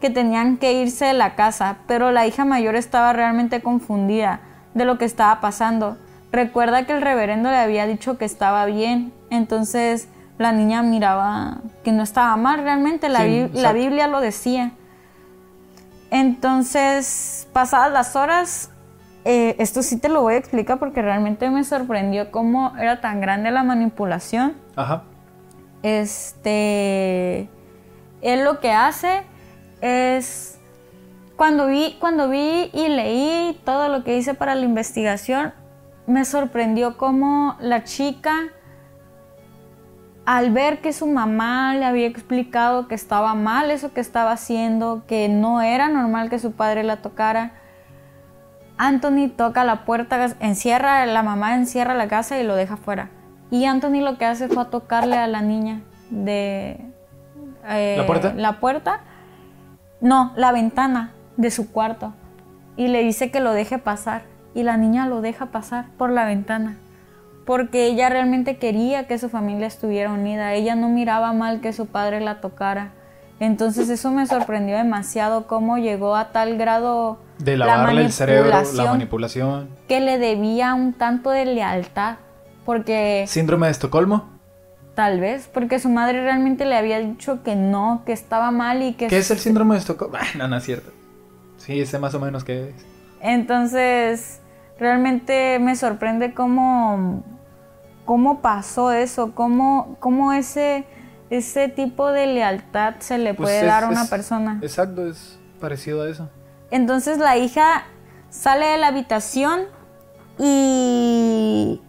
que tenían que irse de la casa, pero la hija mayor estaba realmente confundida de lo que estaba pasando. Recuerda que el reverendo le había dicho que estaba bien, entonces la niña miraba que no estaba mal realmente, la, Sí, la. Biblia lo decía. Entonces, pasadas las horas, eh, esto sí te lo voy a explicar porque realmente me sorprendió cómo era tan grande la manipulación. Ajá. Este, él lo que hace es, cuando vi, cuando vi y leí todo lo que hice para la investigación, me sorprendió cómo la chica, al ver que su mamá le había explicado que estaba mal eso que estaba haciendo, que no era normal que su padre la tocara, Anthony toca la puerta, encierra, la mamá encierra la casa y lo deja fuera. Y Anthony lo que hace fue a tocarle a la niña de... eh, ¿La puerta? La puerta. No, la ventana de su cuarto. Y le dice que lo deje pasar. Y la niña lo deja pasar por la ventana. Porque ella realmente quería que su familia estuviera unida. Ella no miraba mal que su padre la tocara. Entonces eso me sorprendió demasiado cómo llegó a tal grado De la lavarle el cerebro, la manipulación manipulación. que le debía un tanto de lealtad. Porque Síndrome de Estocolmo. tal vez, porque su madre realmente le había dicho que no, que estaba mal y que... ¿Qué es el *laughs* síndrome de Estocolmo? Ah, no, no es cierto. Sí, sé más o menos qué es. Entonces, realmente me sorprende cómo, cómo pasó eso, cómo, cómo ese, ese tipo de lealtad se le Pues puede es- dar a una es- persona. Exacto, es parecido a eso. Entonces la hija sale de la habitación y...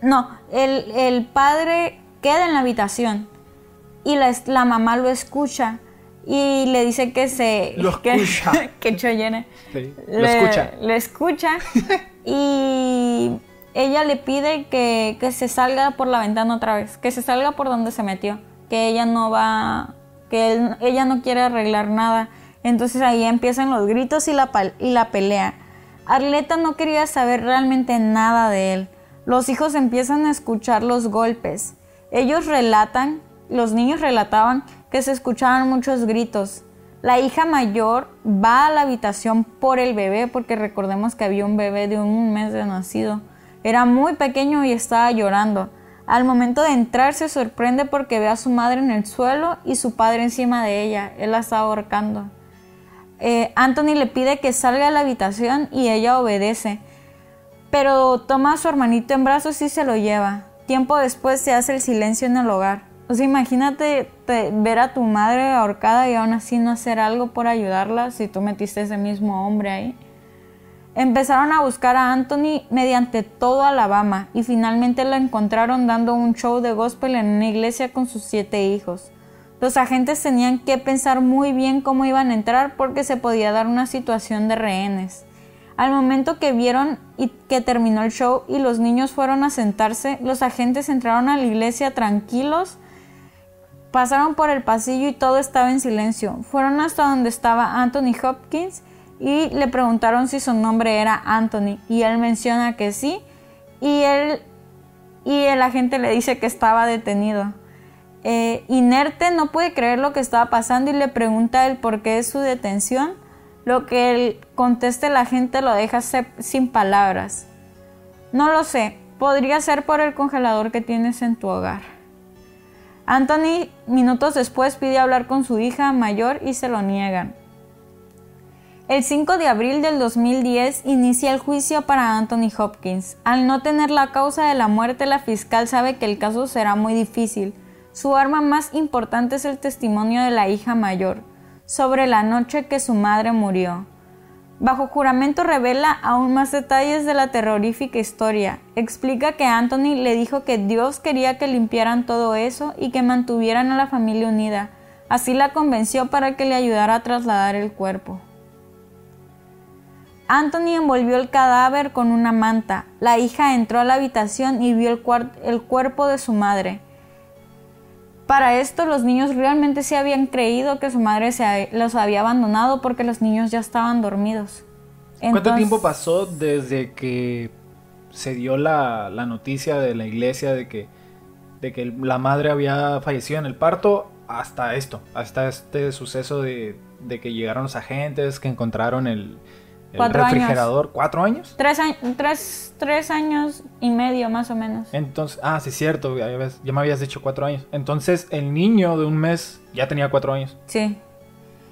No, el, el padre queda en la habitación y la, la mamá lo escucha y le dice que se... Lo *laughs* escucha. *laughs* que Choyene. Sí, Lo Le- escucha. Le escucha *laughs* y ella le pide que, que se salga por la ventana otra vez, que se salga por donde se metió, que ella no va, que ella no quiere arreglar nada. Entonces ahí empiezan los gritos y la, y la pelea. Arleta no quería saber realmente nada de él. Los hijos empiezan a escuchar los golpes. Ellos relatan, los niños relataban que se escuchaban muchos gritos. La hija mayor va a la habitación por el bebé, porque recordemos que había un bebé de un mes de nacido. Era muy pequeño y estaba llorando. Al momento de entrar se sorprende porque ve a su madre en el suelo y su padre encima de ella. Él la está ahorcando. Eh, Anthony le pide que salga de la habitación y ella obedece. Pero toma a su hermanito en brazos y se lo lleva. Tiempo después se hace el silencio en el hogar. O sea, imagínate te- ver a tu madre ahorcada y aún así no hacer algo por ayudarla si tú metiste ese mismo hombre ahí. Empezaron a buscar a Anthony mediante todo Alabama y finalmente lo encontraron dando un show de gospel en una iglesia con sus siete hijos. Los agentes tenían que pensar muy bien cómo iban a entrar porque se podía dar una situación de rehenes. Al momento que vieron y que terminó el show y los niños fueron a sentarse, los agentes entraron a la iglesia tranquilos, pasaron por el pasillo y todo estaba en silencio. Fueron hasta donde estaba Anthony Hopkins y le preguntaron si su nombre era Anthony y él menciona que sí y él y el agente le dice que estaba detenido. Eh, inerte no puede creer lo que estaba pasando y le pregunta el por qué de su detención. Lo que él conteste la gente lo deja sin palabras. No lo sé, podría ser por el congelador que tienes en tu hogar. Anthony minutos después pide hablar con su hija mayor y se lo niegan. El 5 de abril del 2010 inicia el juicio para Anthony Hopkins. Al no tener la causa de la muerte, la fiscal sabe que el caso será muy difícil. Su arma más importante es el testimonio de la hija mayor sobre la noche que su madre murió. Bajo juramento revela aún más detalles de la terrorífica historia. Explica que Anthony le dijo que Dios quería que limpiaran todo eso y que mantuvieran a la familia unida. Así la convenció para que le ayudara a trasladar el cuerpo. Anthony envolvió el cadáver con una manta. La hija entró a la habitación y vio el, el cuerpo de su madre. Para esto los niños realmente se habían creído que su madre se los había abandonado porque los niños ya estaban dormidos. ¿Cuánto tiempo pasó desde que se dio la, noticia de la iglesia de que, de que la madre había fallecido en el parto hasta esto, hasta este suceso de, de que llegaron los agentes, que encontraron el, el refrigerador, ¿cuatro años? Tres, tres, tres, años y medio más o menos. Entonces, ah, sí, cierto, ya, me habías dicho cuatro años. Entonces, el niño de un mes ya tenía cuatro años. Sí.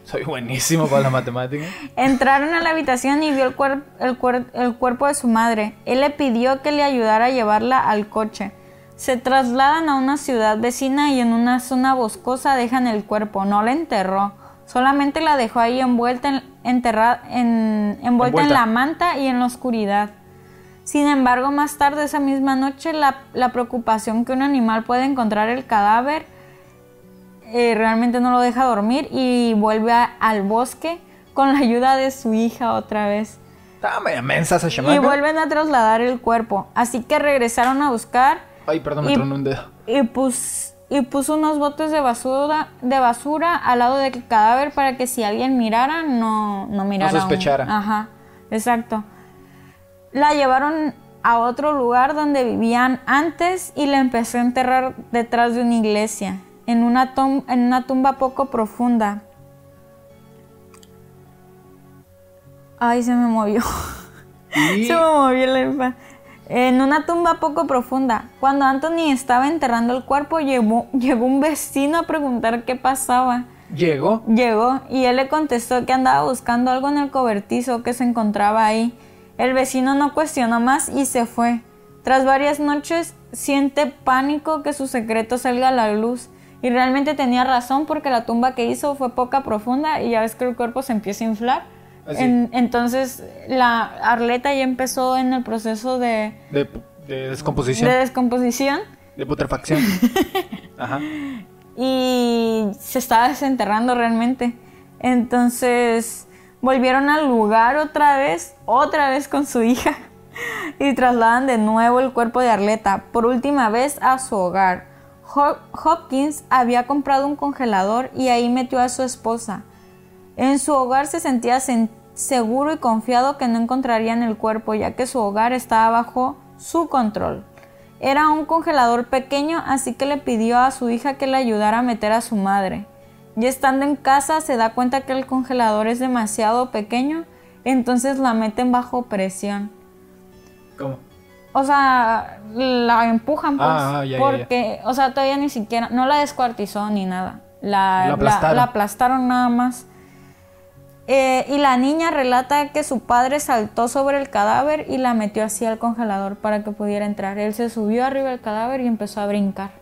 Soy buenísimo para la matemática. *laughs* Entraron a la habitación y vio el, el, el cuerpo de su madre. Él le pidió que le ayudara a llevarla al coche. Se trasladan a una ciudad vecina y en una zona boscosa dejan el cuerpo. No la enterró Solamente la dejó ahí envuelta en, enterrada, en, envuelta, en la manta y en la oscuridad. Sin embargo, más tarde esa misma noche, la, preocupación que un animal puede encontrar el cadáver eh, realmente no lo deja dormir y vuelve al bosque con la ayuda de su hija otra vez. y vuelven a trasladar el cuerpo. Así que regresaron a buscar. Ay, perdón, me tronó un dedo. Y pues y puso unos botes de basura, de basura al lado del cadáver para que si alguien mirara, no, no mirara. No sospechara. Ajá, exacto. La llevaron a otro lugar donde vivían antes y la empezó a enterrar detrás de una iglesia, en una, en una tumba poco profunda. Ay, se me movió. *laughs* se me movió la en una tumba poco profunda. Cuando Anthony estaba enterrando el cuerpo, llegó, llegó un vecino a preguntar qué pasaba. ¿Llegó? Llegó y él le contestó que andaba buscando algo en el cobertizo que se encontraba ahí. El vecino no cuestionó más y se fue. Tras varias noches siente pánico que su secreto salga a la luz. Y realmente tenía razón porque la tumba que hizo fue poca profunda y ya ves que el cuerpo se empieza a inflar entonces la Arleta ya empezó en el proceso de, de, descomposición. De descomposición. De putrefacción. *laughs* Ajá. Y se estaba desenterrando realmente. Entonces volvieron al lugar otra vez, otra vez con su hija. *laughs* Y trasladan de nuevo el cuerpo de Arleta, por última vez a su hogar. Hopkins había comprado un congelador y ahí metió a su esposa. En su hogar se sentía seguro y confiado que no encontrarían el cuerpo, ya que su hogar estaba bajo su control. Era un congelador pequeño, así que le pidió a su hija que le ayudara a meter a su madre. Y estando en casa se da cuenta que el congelador es demasiado pequeño, entonces la meten bajo presión. ¿Cómo? O sea, la empujan pues, ah, porque, o sea, todavía ni siquiera, no la descuartizó ni nada. la aplastaron nada más. Eh, y la niña relata que su padre saltó sobre el cadáver y la metió así al congelador para que pudiera entrar. Él se subió arriba del cadáver y empezó a brincar.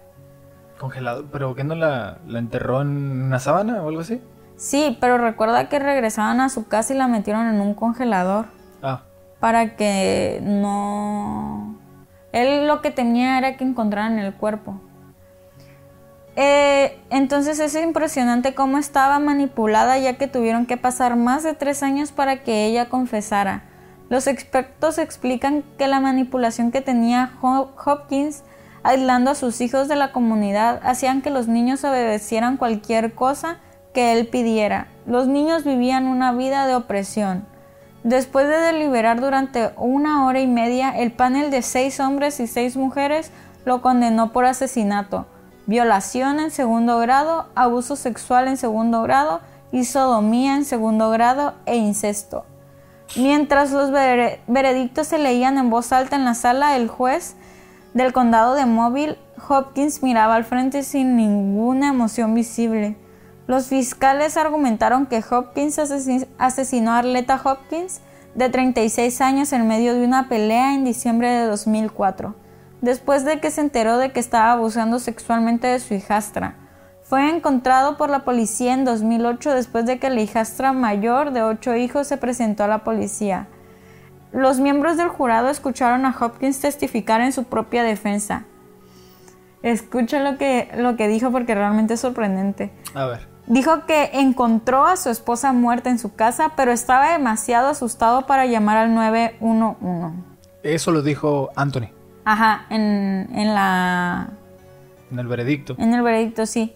¿Congelado? ¿Pero qué no la, enterró en una sábana o algo así? Sí, pero recuerda que regresaban a su casa y la metieron en un congelador. Ah. Para que no... Él lo que temía era que encontraran el cuerpo. Eh, entonces es impresionante cómo estaba manipulada ya que tuvieron que pasar más de tres años para que ella confesara. Los expertos explican que la manipulación que tenía Hopkins aislando a sus hijos de la comunidad hacían que los niños obedecieran cualquier cosa que él pidiera. Los niños vivían una vida de opresión. Después de deliberar durante una hora y media, el panel de seis hombres y seis mujeres lo condenó por asesinato, violación en segundo grado, abuso sexual en segundo grado y sodomía en segundo grado e incesto. Mientras los veredictos se leían en voz alta en la sala, el juez del condado de Mobile, Hopkins miraba al frente sin ninguna emoción visible. Los fiscales argumentaron que Hopkins asesinó a Arletta Hopkins, de 36 años, en medio de una pelea en diciembre de 2004, después de que se enteró de que estaba abusando sexualmente de su hijastra. Fue encontrado por la policía en 2008 después de que la hijastra mayor de ocho hijos se presentó a la policía. Los miembros del jurado escucharon a Hopkins testificar en su propia defensa. Escucha lo que, lo que dijo porque realmente es sorprendente. A ver. Dijo que encontró a su esposa muerta en su casa, pero estaba demasiado asustado para llamar al 911. Eso lo dijo Anthony. Ajá, en, la... En el veredicto. En el veredicto, sí.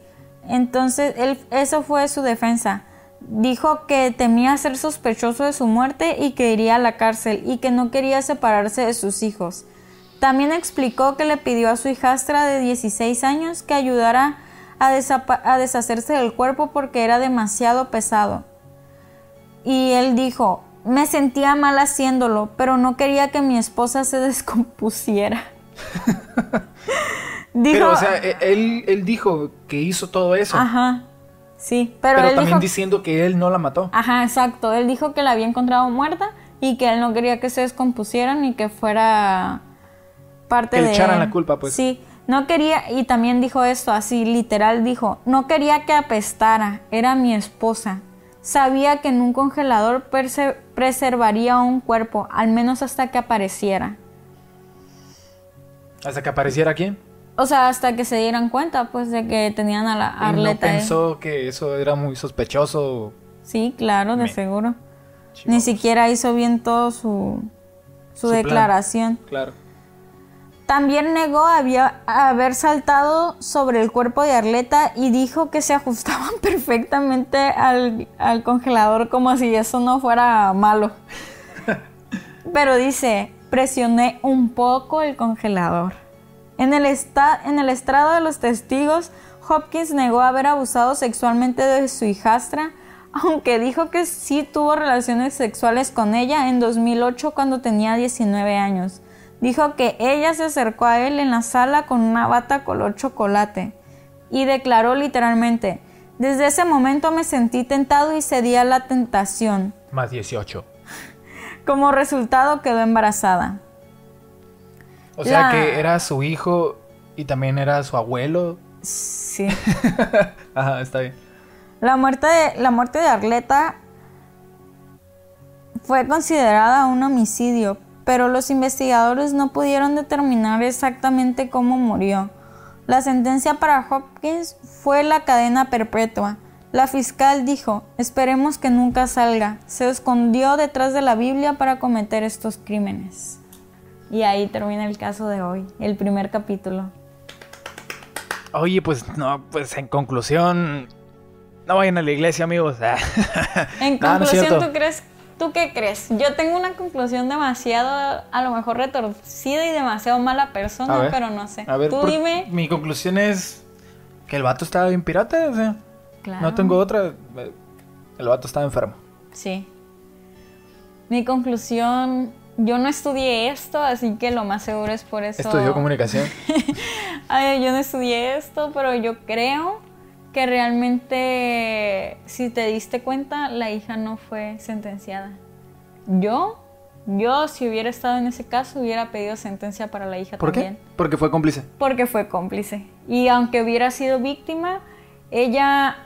Entonces, él, eso fue su defensa. Dijo que temía ser sospechoso de su muerte y que iría a la cárcel y que no quería separarse de sus hijos. También explicó que le pidió a su hijastra de 16 años que ayudara a, deshacerse del cuerpo porque era demasiado pesado. Y él dijo, me sentía mal haciéndolo, pero no quería que mi esposa se *laughs* descompusiera. dijo, pero, o sea, e, él, dijo que hizo todo eso. Ajá. Sí, pero, pero también diciendo que él no la mató. Ajá, exacto. Él dijo que la había encontrado muerta y que él no quería que se descompusieran ni que fuera parte que de. le echaran la culpa, pues. Sí. No quería, y también dijo esto así, literal dijo, no quería que apestara, era mi esposa. Sabía que en un congelador preservaría un cuerpo, al menos hasta que apareciera. ¿Hasta que apareciera quién? O sea, hasta que se dieran cuenta, pues, de que tenían a la Arleta. ¿No pensó que eso era muy sospechoso? Sí, claro, de seguro. Ni siquiera hizo bien todo su, su, declaración. Claro. También negó había, haber saltado sobre el cuerpo de Arleta y dijo que se ajustaban *laughs* perfectamente al, congelador como si eso no fuera malo. *laughs* Pero dice, presioné un poco el congelador. En el, en el estrado de los testigos, Hopkins negó haber abusado sexualmente de su hijastra, aunque dijo que sí tuvo relaciones sexuales con ella en 2008 cuando tenía 19 años. Dijo que ella se acercó a él en la sala con una bata color chocolate y declaró literalmente, desde ese momento me sentí tentado y cedí a la tentación. Más 18. Como resultado quedó embarazada. O sea que era su hijo y también era su abuelo. Sí. *laughs* Ajá, está bien. La muerte de, la muerte de Arleta fue considerada un homicidio, pero los investigadores no pudieron determinar exactamente cómo murió. La sentencia para Hopkins fue la cadena perpetua. La fiscal dijo, esperemos que nunca salga. Se escondió detrás de la Biblia para cometer estos crímenes. Y ahí termina el caso de hoy, el primer capítulo. Oye, pues no, pues en conclusión, no vayan a la iglesia, amigos. *laughs* en conclusión, ¿tú crees ¿Tú qué crees? Yo tengo una conclusión demasiado, a lo mejor retorcida y demasiado mala persona, pero no sé. A ver, Tú dime. Mi conclusión es que el vato estaba bien pirata, o sea. Claro. No tengo otra. El vato estaba enfermo. Sí. Mi conclusión, yo no estudié esto, así que lo más seguro es por eso. ¿Estudió comunicación? *laughs* Ay, yo no estudié esto, pero yo creo que realmente, si te diste cuenta, la hija no fue sentenciada. Yo, yo si hubiera estado en ese caso, hubiera pedido sentencia para la hija ¿Por también. qué? Porque fue cómplice. Porque fue cómplice. Y aunque hubiera sido víctima, ella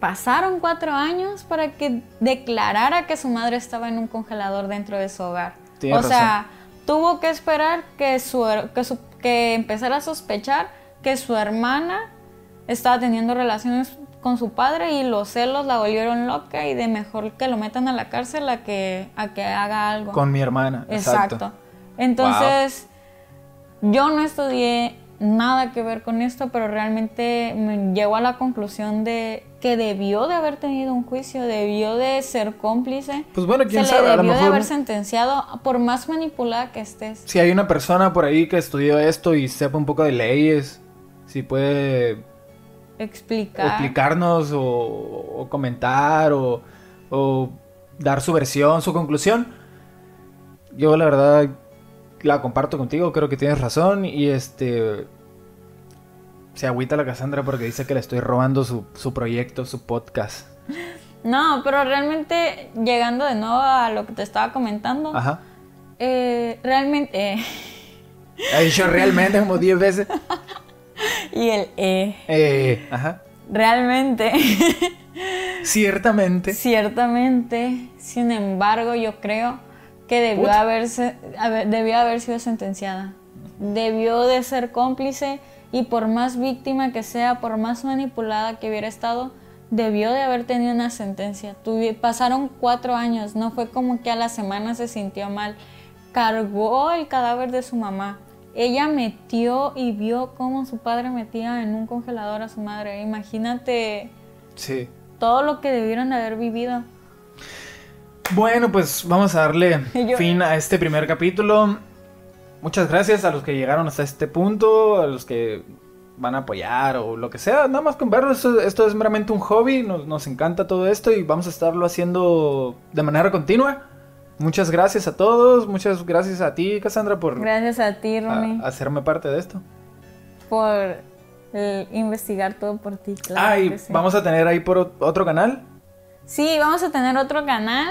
pasaron cuatro años para que declarara que su madre estaba en un congelador dentro de su hogar. o sea, tuvo que esperar que, su, que, que empezara a sospechar que su hermana estaba teniendo relaciones con su padre y los celos la volvieron loca y de mejor que lo metan a la cárcel a que, a que haga algo. Con mi hermana. Exacto. Exacto. Entonces, yo no estudié nada que ver con esto, pero realmente me llegó a la conclusión de que debió de haber tenido un juicio, debió de ser cómplice. Pues bueno, quién se sabe, le a lo debió de haber sentenciado por más manipulada que estés. Si hay una persona por ahí que estudió esto y sepa un poco de leyes, si puede Explicar. explicarnos o, o comentar o, o dar su versión, su conclusión. Yo la verdad la comparto contigo, creo que tienes razón y este se agüita la Cassandra porque dice que le estoy robando su, su proyecto, su podcast. *laughs* No, pero realmente llegando de nuevo a lo que te estaba comentando, Ajá. eh, realmente eh, *laughs* Ha dicho realmente como 10 veces. *laughs* y el eh, Eh, ajá. realmente *laughs* Ciertamente. Ciertamente, sin embargo, yo creo que debió Puta. haberse, haber- debió haber sido sentenciada. Debió de ser cómplice y por más víctima que sea, por más manipulada que hubiera estado, debió de haber tenido una sentencia. Tuvi- pasaron cuatro años, no fue como que a la semana se sintió mal. Cargó el cadáver de su mamá. Ella metió y vio cómo su padre metía en un congelador a su madre. Imagínate Sí. todo lo que debieron de haber vivido. Bueno, pues vamos a darle *laughs* Yo- fin a este primer capítulo. Muchas gracias a los que llegaron hasta este punto, a los que van a apoyar o lo que sea. Nada más con verlo, esto, esto es meramente un hobby, nos, nos encanta todo esto y vamos a estarlo haciendo de manera continua. Muchas gracias a todos, muchas gracias a ti, Cassandra, por Gracias a ti, a- Ronnie, hacerme parte de esto. por eh, investigar todo por ti. Claro ah, y sí. vamos a tener ahí por otro canal. Sí, vamos a tener otro canal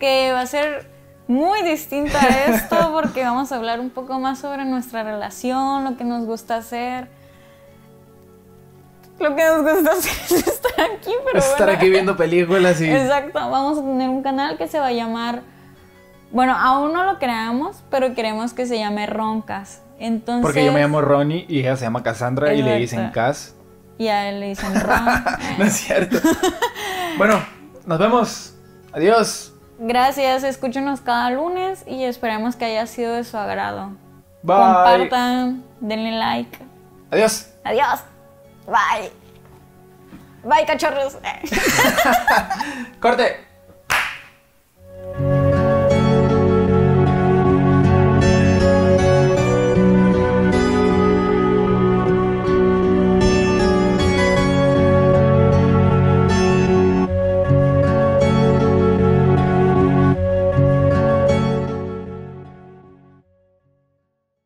que va a ser muy distinto a *laughs* esto porque vamos a hablar un poco más sobre nuestra relación, lo que nos gusta hacer. Lo que nos gusta *laughs* hacer es estar aquí, pero Estar bueno. aquí viendo películas y... *laughs* Exacto, vamos a tener un canal que se va a llamar, bueno, aún no lo creamos, pero queremos que se llame Roncas. Entonces, Porque yo me llamo Ronnie y ella se llama Cassandra y le dicen. Cass. Y a él le dicen Ron. *laughs* No es cierto. bueno, nos vemos. Adiós. Gracias, escúchenos cada lunes y esperemos que haya sido de su agrado. Bye. Compartan, denle like. Adiós. Adiós. Bye. Bye, cachorros. *laughs* Corte.